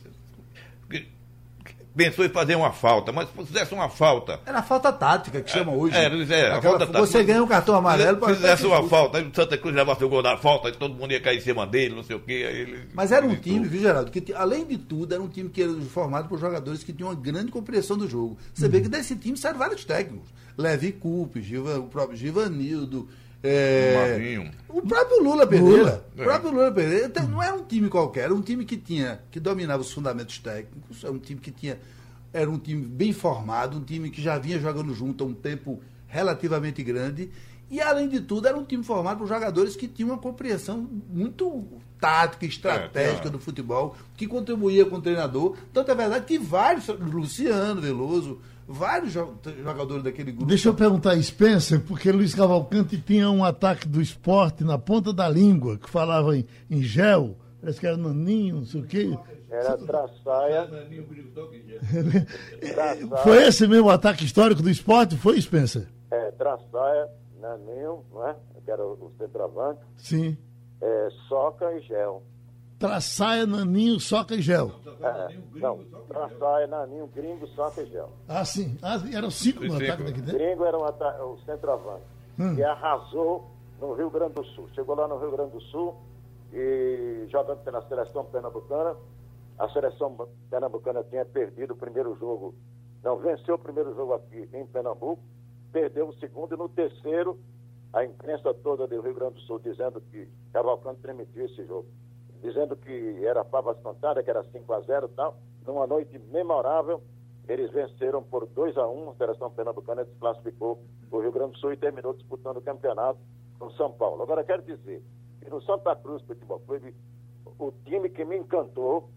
pensou em fazer uma falta, mas se fizesse uma falta. Era a falta tática que chama hoje. É, é, a falta tática. Você ganha um cartão amarelo para. Se fizesse uma falta, aí o Santa Cruz levasse o gol da falta, e todo mundo ia cair em cima dele, não sei o quê. Ele, mas era um time, viu, Geraldo, que além de tudo, era um time que era formado por jogadores que tinham uma grande compreensão do jogo. Você uhum. vê que desse time saíram vários técnicos. Levi Coupe, o próprio Givanildo. É, o próprio Lula Pereira. Lula. O próprio Lula Pereira. Então, não era um time qualquer, era um time que tinha, que dominava os fundamentos técnicos, era um time que tinha era um time bem formado, um time que já vinha jogando junto há um tempo relativamente grande. E, além de tudo, era um time formado por jogadores que tinham uma compreensão muito tática, estratégica é, do futebol, que contribuía com o treinador. Tanto é verdade que vários, Luciano Veloso, vários jogadores daquele grupo. Deixa eu perguntar a Spencer, porque Luiz Cavalcante tinha um ataque do esporte na ponta da língua, que falava em, em gel, parece que era naninho, não sei o quê. Era traçaia. Foi esse mesmo ataque histórico do esporte? Foi, Spencer? É, traçaia, Naninho, não é? que era o centroavante. Sim. É, soca e gel. Traçaia, Naninho, Soca e Gel. É, não, Traçaia, Naninho, Gringo, Soca e Gel. Ah, sim. Ah, eram cinco no ataque daqui dentro? Gringo era um o centroavante, hum. que arrasou no Rio Grande do Sul. Chegou lá no Rio Grande do Sul e jogando pela seleção pernambucana, a seleção pernambucana tinha perdido o primeiro jogo, não, venceu o primeiro jogo aqui em Pernambuco, perdeu o segundo e no terceiro, a imprensa toda do Rio Grande do Sul dizendo que Cavalcante permitiu esse jogo. dizendo que era Pavas Contada, que era 5 a 0 e tal. Numa noite memorável, eles venceram por 2 a 1 a Seleção Pernambucana desclassificou o Rio Grande do Sul e terminou disputando o campeonato com São Paulo. Agora, quero dizer que no Santa Cruz Futebol Clube, o time que me encantou,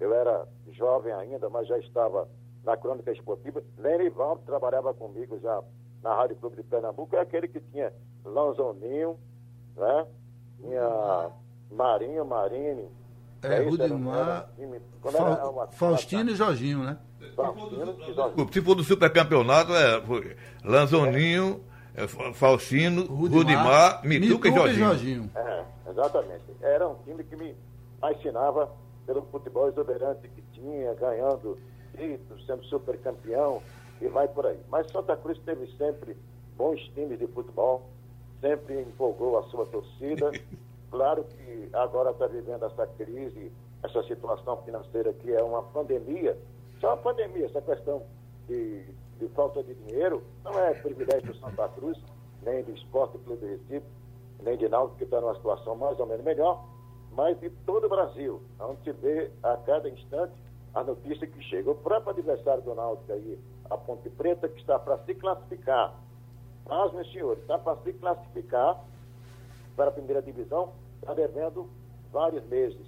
eu era jovem ainda, mas já estava na crônica esportiva, Lenivaldo trabalhava comigo já na Rádio Clube de Pernambuco, é aquele que tinha Lanzoninho, né? Tinha Marinho, Marini. É, é Rudimar, Fa Faustino e Jorginho, né? Faustino e Jorginho. Se for do supercampeonato, é Lanzoninho, é, Faustino, Rudimar, Rudimar Mituca, Mituca e Jorginho. E Jorginho. É, exatamente. Era um time que me fascinava pelo futebol exuberante que tinha, ganhando títulos, sendo super campeão e vai por aí. Mas Santa Cruz teve sempre bons times de futebol, sempre empolgou a sua torcida. Claro que agora está vivendo essa crise, essa situação financeira que é uma pandemia. Só uma pandemia, essa questão de, de falta de dinheiro não é privilégio do Santa Cruz, nem do Esporte Clube de Recife, nem de Náutico, que está numa situação mais ou menos melhor, mas de todo o Brasil, onde se vê a cada instante a notícia que chega. O próprio adversário do Náutico aí, a Ponte Preta, que está para se classificar, mas, meus senhores, está para se classificar para a primeira divisão, está devendo vários meses.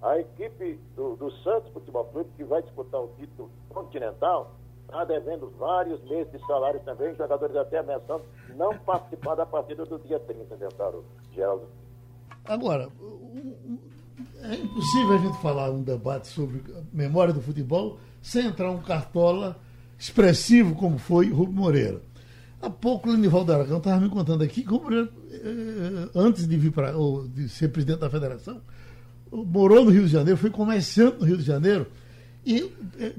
A equipe do, do Santos Futebol Clube, que vai disputar o título continental, está devendo vários meses de salário também, jogadores até ameaçando não participar da partida do dia 30, inventaram Geraldo. Agora, é impossível a gente falar um debate sobre memória do futebol sem entrar um cartola expressivo como foi Rubem Moreira. Há pouco o Lenivaldo Aragão estava me contando aqui que o Moreira, eh, antes de vir para de ser presidente da federação, morou no Rio de Janeiro, foi comerciante no Rio de Janeiro e eh,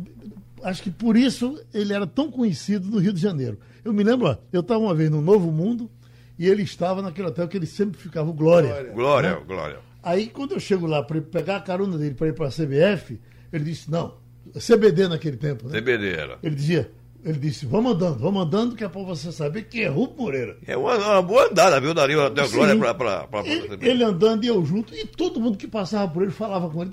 acho que por isso ele era tão conhecido no Rio de Janeiro. Eu me lembro, eu estava uma vez no Novo Mundo e ele estava naquele hotel que ele sempre ficava, o Glória. Glória, Glória. Né? Glória. Aí, quando eu chego lá para pegar a carona dele para ir para a CBF, ele disse: não, CBD naquele tempo, né? CBD era. Ele dizia: ele disse, vamos andando, vamos andando, que é para você saber que é Rupo Moreira. É uma, uma, boa andada, viu, Dario? Até Glória para. Ele, ele andando e eu junto, e todo mundo que passava por ele falava com ele.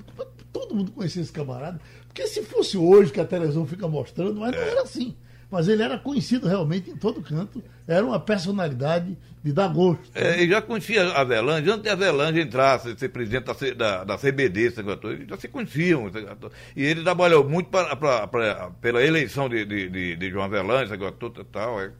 Todo mundo conhecia esse camarada. Porque se fosse hoje que a televisão fica mostrando, mas é. não era assim mas ele era conhecido realmente em todo canto, era uma personalidade de dar gosto. É, ele já conhecia a Avelange, antes de a Avelange entrasse, ser presidente da, da, da CBD, eles já se conheciam. E ele trabalhou muito pra, pra, pra pela eleição de, de, de, de João Avelange, e tal. É,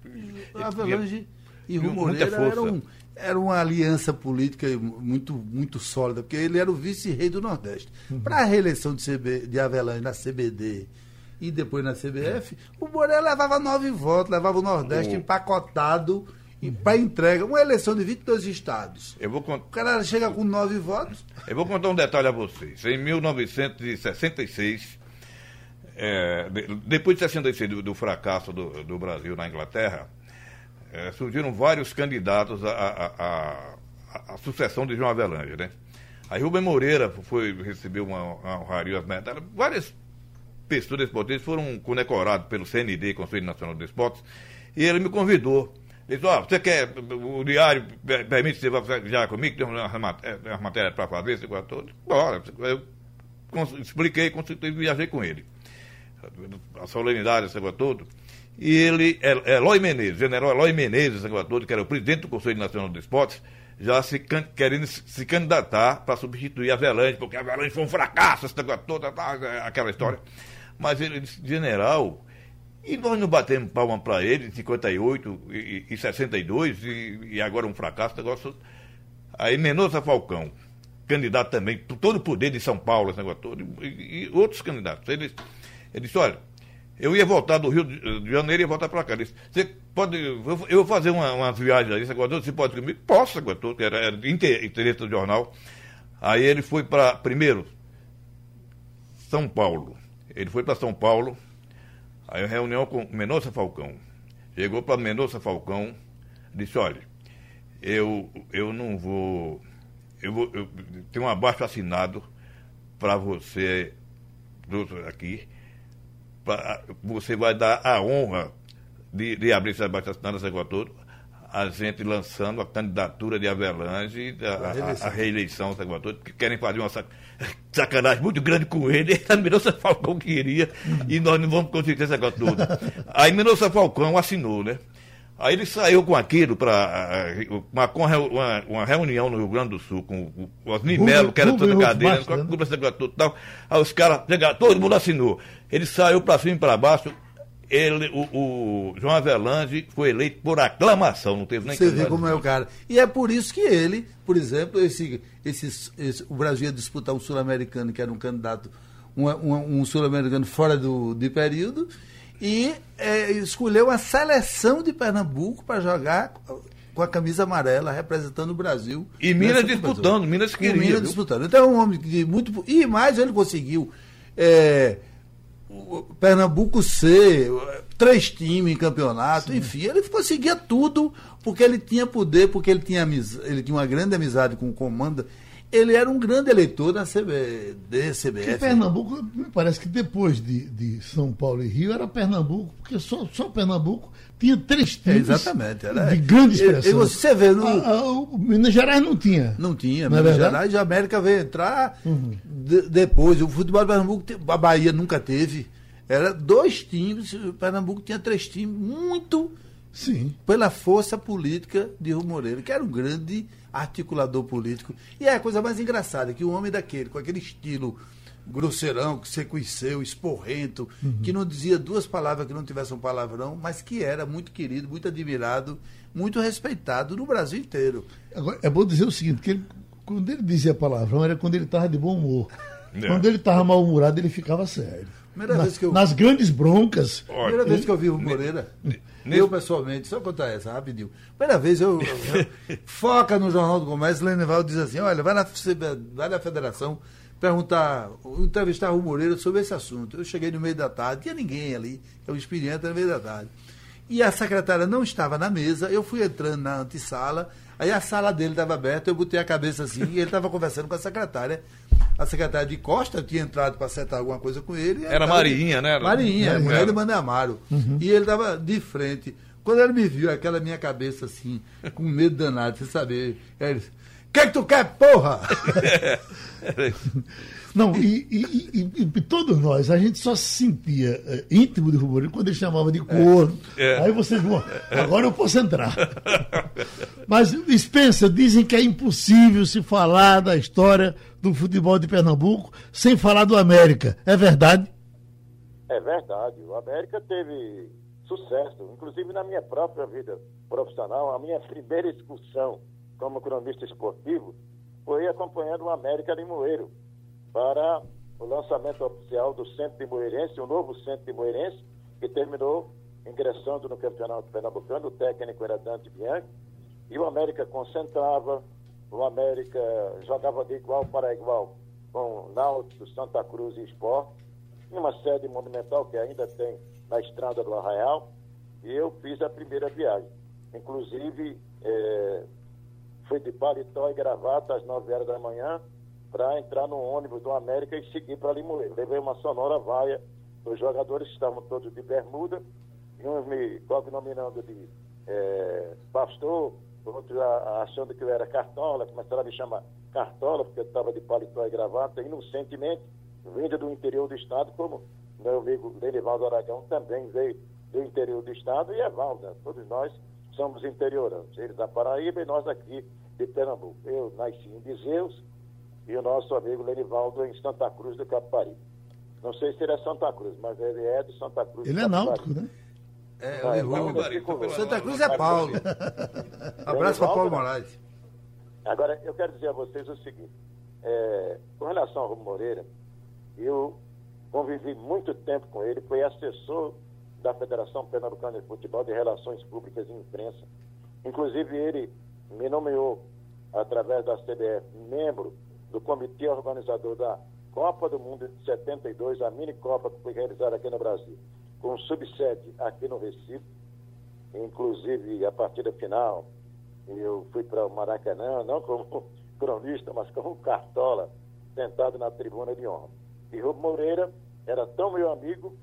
Avelange e Rui Moreira eram, era uma aliança política muito, muito sólida, porque ele era o vice-rei do Nordeste. Uhum. Para a reeleição de, CB, de Avelange na CBD e depois na CBF, o Borel levava nove votos, levava o Nordeste o... empacotado e para entrega. Uma eleição de 22 estados. Eu vou cont... O cara chega com nove votos. Eu vou contar um detalhe a vocês. Em 1966, é, depois de 66 do, do fracasso do, do, Brasil na Inglaterra, é, surgiram vários candidatos à, sucessão de João Avelange, né? Aí Rubem Moreira foi, recebeu uma, uma honraria, várias pessoas esportistas foram condecorados pelo CND, Conselho Nacional de Esportes, e ele me convidou. Ele disse, ó, oh, você quer, o diário permite você já comigo, tem umas matérias matéria para fazer, esse coisa todo? Bora. Eu expliquei, consultei, viajei com ele. A solenidade, esse coisa todo. E ele, Eloy Menezes, general Eloy Menezes, esse coisa todo, que era o presidente do Conselho Nacional de Esportes, já se querendo se candidatar para substituir a Avelange, porque a Avelange foi um fracasso, essa coisa toda, tá, aquela história. Mas ele disse, general, e nós não batemos palma para ele em 58 e, e 62, e, e agora um fracasso, negócio. Aí Menosa Falcão, candidato também, todo o poder de São Paulo, esse negócio todo, e, e outros candidatos. Ele, ele disse, olha, eu ia voltar do Rio de Janeiro e ia voltar para cá. Ele disse, você pode. Eu vou fazer uma, uma viagem aí, você pode comigo? Posso, aguentou, que era, era interesse do jornal. Aí ele foi para, primeiro, São Paulo. Ele foi para São Paulo, aí reunião com Mendonça Falcão. Chegou para Mendonça Falcão, disse, olha, eu, eu não vou. Eu, vou, eu tenho um abaixo assinado para você aqui. Pra, você vai dar a honra de, de abrir esse abaixo assinado esse todo a gente lançando a candidatura de Avelange a, a, a reeleição, que querem fazer uma sacanagem muito grande com ele. A Mendonça Falcão queria e nós não vamos conseguir esse negócio todo. Aí Mendonça Falcão assinou, né? Aí ele saiu com aquilo para uma, uma, uma, reunião no Rio Grande do Sul com o Osni Melo, que era toda cadeira, com a cúpula secretária tal. Aí os caras, todo mundo assinou. Ele saiu para cima e para baixo. Ele, o, o, João Avelange foi eleito por aclamação, não teve nem Você vê como é o cara. E é por isso que ele, por exemplo, esse, esse, esse o Brasil ia disputar um sul-americano, que era um candidato, um, um, um sul-americano fora do, de período, e é, escolheu a seleção de Pernambuco para jogar com a camisa amarela, representando o Brasil. E Minas disputando, Minas queria. Minas disputando. Então é um homem de muito. E mais ele conseguiu. É, Pernambuco C, três times em campeonato, Sim. enfim, ele conseguia tudo porque ele tinha poder, porque ele tinha, ele tinha uma grande amizade com o comando ele era um grande eleitor da CB, CBF. Pernambuco, me parece que depois de, de São Paulo e Rio, era Pernambuco, porque só, só Pernambuco tinha três times é, exatamente, era, de grande expressão. E, você vê, no, a, a, o Minas Gerais não tinha. Não tinha, não é Minas Gerais e a América veio entrar uhum. de, depois. O futebol de Pernambuco, a Bahia nunca teve. Era dois times, o Pernambuco tinha três times, muito Sim. pela força política de Rui Moreira, que era um grande articulador político. E é a coisa mais engraçada, que o um homem daquele, com aquele estilo grosseirão, que sequiceu, esporrento, uhum. que não dizia duas palavras que não tivesse um palavrão, mas que era muito querido, muito admirado, muito respeitado no Brasil inteiro. Agora, é bom dizer o seguinte, que ele, quando ele dizia palavrão, era quando ele estava de bom humor. É. Quando ele estava mal-humorado, ele ficava sério. Na, eu... Nas grandes broncas. Primeira vez que eu vi o Moreira. Eu, pessoalmente, só contar essa rapidinho. Primeira vez, eu, eu foca no Jornal do Comércio, Lenival diz assim: olha, vai na, vai na federação perguntar, entrevistar o Moreira sobre esse assunto. Eu cheguei no meio da tarde, tinha ninguém ali, eu experiente no meio da tarde. E a secretária não estava na mesa, eu fui entrando na antessala, aí a sala dele estava aberta, eu botei a cabeça assim, e ele estava conversando com a secretária. A secretária de Costa tinha entrado para acertar alguma coisa com ele. Era Marinha, né? Marinha, mulher do Mané Amaro. Uhum. E ele estava de frente. Quando ele me viu, aquela minha cabeça assim, com medo danado, você saber, ele disse, o que, é que tu quer, porra? Não, e, e, e, e, todos nós, a gente só se sentia é, íntimo de Rumoreiro quando ele chamava de corno. É. Aí vocês vão, agora eu posso entrar. Mas, Spencer, dizem que é impossível se falar da história do futebol de Pernambuco sem falar do América. É verdade? É verdade. O América teve sucesso, inclusive na minha própria vida profissional, a minha primeira excursão como cronista esportivo foi acompanhando o América Limoeiro para o lançamento oficial do Centro de Moeirense, o novo Centro de Moeirense, que terminou ingressando no Campeonato Pernambucano, o técnico era Dante Bianchi, e o América concentrava, o América jogava de igual para igual com Náutico, Santa Cruz e Esporte, em uma sede monumental que ainda tem na estrada do Arraial, e eu fiz a primeira viagem. Inclusive, é, fui de paletó e gravata às 9 horas da manhã, para entrar no ônibus do América e seguir para Limoeiro. Levei uma sonora vaia, os jogadores estavam todos de bermuda, e uns me cognominando de é, pastor, outros achando que eu era cartola, começaram a me chamar cartola, porque eu estava de paletó e gravata, inocentemente, vindo do interior do estado, como meu amigo Denivaldo Aragão também veio do interior do estado, e Evaldo, né? todos nós somos interioranos, ele da Paraíba e nós aqui de Pernambuco. Eu nasci em Bizeus, e o nosso amigo Lenivaldo em Santa Cruz do Capari. Não sei se ele é Santa Cruz, mas ele é de Santa Cruz Ele é náutico, né? É, ah, é Santa Cruz é Paulo. Abraço para Paulo Moraes. Agora, eu quero dizer a vocês o seguinte: é, com relação ao Rubem Moreira, eu convivi muito tempo com ele, fui assessor da Federação Pernambucana de Futebol de Relações Públicas e Imprensa. Inclusive, ele me nomeou, através da CBF, membro do comitê organizador da Copa do Mundo de 72, a mini Copa que foi realizada aqui no Brasil, com subsede aqui no Recife, inclusive a partida final, eu fui para o Maracanã, não como cronista, mas como cartola, sentado na tribuna de honra. E Rubem Moreira era tão meu amigo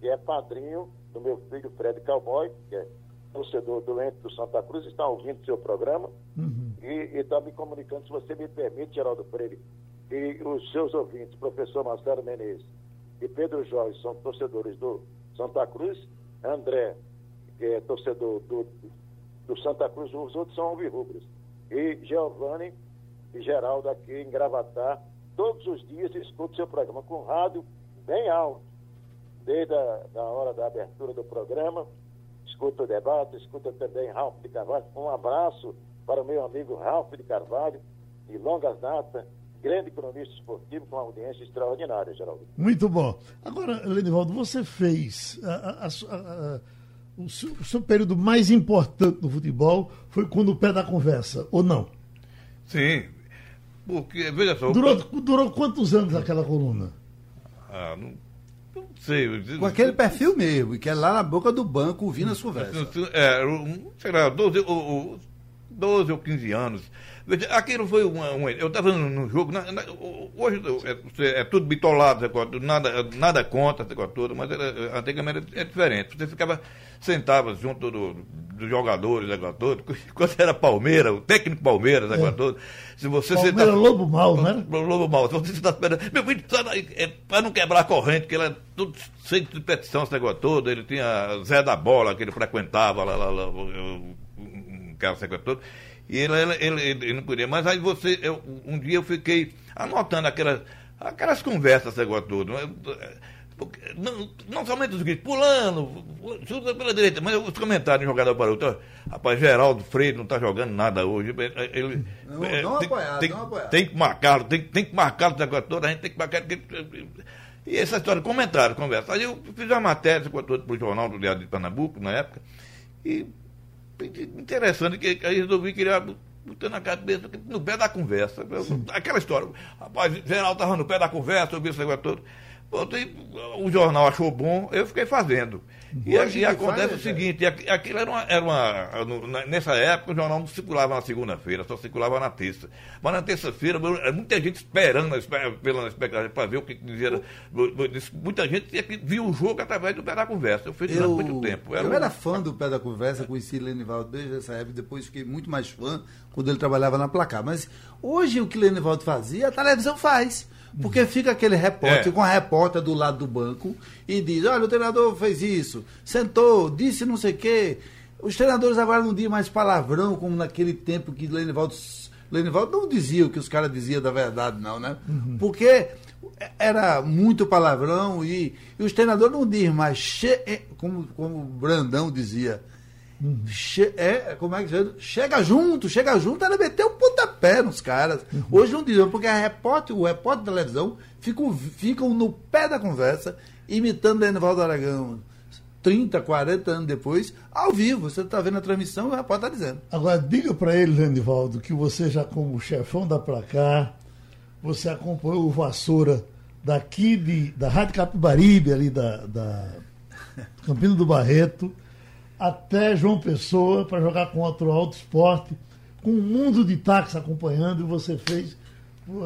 que é padrinho do meu filho Fred Cowboy, que é torcedor doente do Santa Cruz, está ouvindo seu programa uhum. E está me comunicando, se você me permite, Geraldo Freire, e os seus ouvintes, professor Marcelo Menezes e Pedro Jorge, são torcedores do Santa Cruz, André, que é torcedor do, do Santa Cruz, os outros são alvirrubros, e Giovanni e Geraldo aqui em Gravatar, todos os dias escuto seu programa com rádio bem alto, desde a da hora da abertura do programa, escuta o debate, escuta também Ralph de Carvalho. Um abraço para o meu amigo Ralph de Carvalho, de longas datas, grande cronista esportivo com audiência extraordinária, Geraldo. Muito bom. Agora, Lenivaldo, você fez a, a, a, o, seu, o, seu, período mais importante no futebol foi quando o pé da conversa, ou não? Sim. Porque, veja só. Durou, durou quantos anos aquela coluna? Ah, não não sei. Com aquele perfil mesmo, que é lá na boca do banco ouvindo as conversas. É, sei lá, 12, ou, 12 ou 15 anos. Aquilo foi uma. uma eu estava no, jogo. Na, na, hoje é, é, tudo bitolado, nada, nada contra, tudo, mas era, antigamente é diferente. Você ficava, sentava junto dos do jogadores, todo, quando era Palmeiras, o técnico Palmeiras, é. todo. Se você Palmeiras tá, Lobo Mal, né? Lobo Mal. Se você está esperando. Meu filho, é, para não quebrar a corrente, que ele é tudo de petição, esse negócio todo. Ele tinha Zé da Bola, que ele frequentava lá, lá, lá, o, cara todo. E ele, ele, ele, ele, não podia. Mas aí você, eu, um dia eu fiquei anotando aquelas, aquelas conversas, esse negócio todo. Não, não somente os gritos, pulando, chuta pela direita, mas os comentários de jogador para outro. Rapaz, Geraldo Freire não está jogando nada hoje. Ele, não, é, não tem, apoiado, tem, não apoiado. Tem que marcá-lo, tem, tem que marcá-lo negócio todo, a gente tem que marcar. E essa história, comentário, conversa. Aí eu fiz uma matéria para o Jornal do Diário de Pernambuco, na época, e interessante que aí resolvi criar botando na cabeça, no pé da conversa. Aquela história. Rapaz, geral estava no pé da conversa, eu vi esse negócio todo. O jornal achou bom, eu fiquei fazendo. E, e acontece faz, o seguinte, aquilo era uma, era uma. Nessa época o jornal não circulava na segunda-feira, só circulava na terça. Mas na terça-feira, muita gente esperando pela expectativa para ver o que dizia. Muita gente viu o jogo através do pé da conversa. Eu fiz eu, muito tempo. Era eu era fã do pé da conversa, conheci Lenivaldo desde essa época, depois fiquei muito mais fã quando ele trabalhava na placar. Mas hoje o que Lenivaldo fazia, a televisão faz. Porque fica aquele repórter é. com a repórter do lado do banco e diz: olha, o treinador fez isso, sentou, disse não sei o quê. Os treinadores agora não dizem mais palavrão, como naquele tempo que Lenivaldo, Lenivaldo não dizia o que os caras diziam da verdade, não, né? Uhum. Porque era muito palavrão e, e os treinadores não dizem mais, é, como, como o Brandão dizia, Che é, como é que chega? Chega junto, chega junto, ela meteu um pontapé nos caras. Uhum. Hoje não dizem, porque a repórter, o repórter da televisão ficam, ficam no pé da conversa, imitando Enivaldo Aragão. 30, 40 anos depois, ao vivo. Você está vendo a transmissão e o repórter está dizendo. Agora, diga para ele, Renivaldo, que você já como chefão da Placar, você acompanhou o Vassoura daqui de, da Rádio Capibaribe, ali da, da Campina do Barreto, até João Pessoa para jogar contra o Alto Esporte, com um mundo de táxi acompanhando, e você fez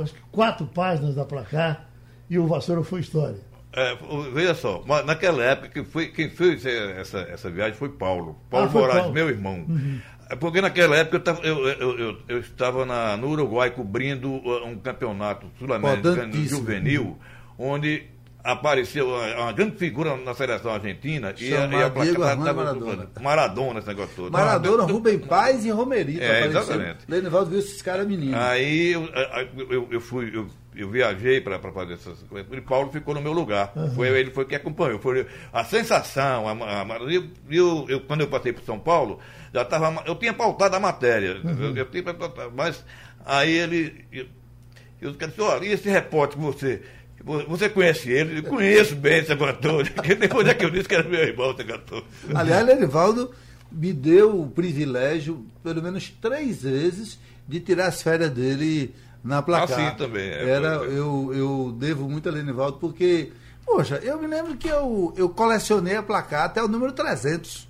acho que quatro páginas da placar e o Vassoura foi história. É, veja só, naquela época quem, foi, quem fez essa, essa viagem foi Paulo. Paulo ah, foi Moraes, Paulo. meu irmão. Uhum. É porque naquela época eu, tava, eu, eu, eu, eu, estava na, no Uruguai cobrindo uh, um campeonato sul-americano juvenil, onde apareceu uma grande figura na seleção argentina e a, e a Diego Maradona. Maradona, esse negócio todo. Maradona, Rubem Paz e Romerito. É, exatamente. Lenivaldo viu esses caras meninos. Aí eu, eu, eu fui, eu, eu viajei para fazer essas coisas. E Paulo ficou no meu lugar. Uhum. Foi, ele foi que acompanhou. Foi a sensação, a, a, eu, eu, quando eu passei por São Paulo, já estava. Eu tinha pautado a matéria. Uhum. Eu, eu tinha, mas aí ele. Eu, eu disse, olha, e esse repórter que você você conhece ele? Eu conheço bem esse Aguatore. Depois é que eu disse que era meu irmão, esse Aguatore. Aliás, Lerivaldo me deu o privilégio, pelo menos três vezes, de tirar as férias dele na placar. Assim também. É, era, eu, eu devo muito a Lenivaldo, porque, poxa, eu me lembro que eu, eu colecionei a placar até o número 300.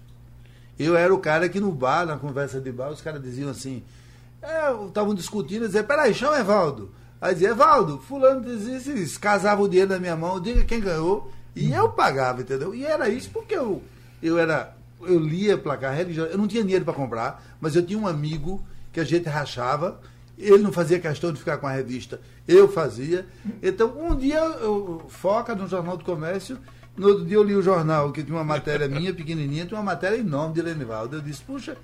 Eu era o cara que no bar, na conversa de bar, os caras diziam assim, estavam é, discutindo, dizer, peraí, chama Evaldo. Aí dizia, Evaldo, fulano dizia isso, casava o dinheiro na minha mão, diga quem ganhou, e eu pagava, entendeu? E era isso porque eu, eu era eu lia placar religioso. Eu não tinha dinheiro para comprar, mas eu tinha um amigo que a gente rachava. Ele não fazia questão de ficar com a revista, eu fazia. Então, um dia eu foca no Jornal do Comércio. No outro dia eu li o jornal, que tinha uma matéria minha, pequenininha, tinha uma matéria enorme de Lenivaldo. Eu disse, puxa,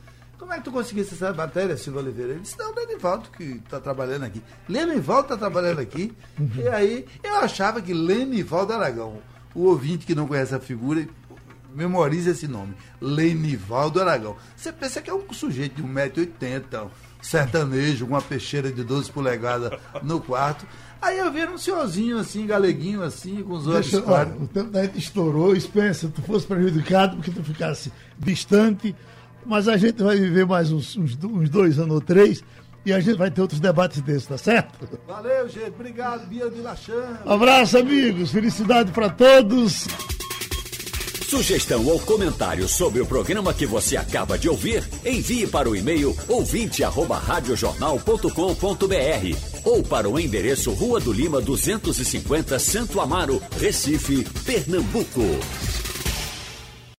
como é que tu conseguisse essa matéria, Silva Oliveira? Ele disse, não, Lenivaldo que está trabalhando aqui. Lenivaldo está trabalhando aqui. e aí eu achava que Lenivaldo Aragão, o ouvinte que não conhece a figura, memorize esse nome, Lenivaldo Aragão. Você pensa que é um sujeito de 1,80m, sertanejo, com uma peixeira de 12 polegadas no quarto. Aí eu vi um senhorzinho assim, galeguinho assim, com os olhos Deixa, claros. Olha, o tempo da gente estourou, Spencer, tu fosse prejudicado porque tu ficasse distante, mas a gente vai viver mais uns, uns, uns dois anos ou três e a gente vai ter outros debates desses, tá certo? Valeu, gente. Obrigado, Bia de Lacham. Abraço, amigos. Felicidade para todos. Sugestão ou comentário sobre o programa que você acaba de ouvir, envie para o e-mail ouvinte@radiojornal.com.br ou para o endereço Rua do Lima 250, Santo Amaro, Recife, Pernambuco.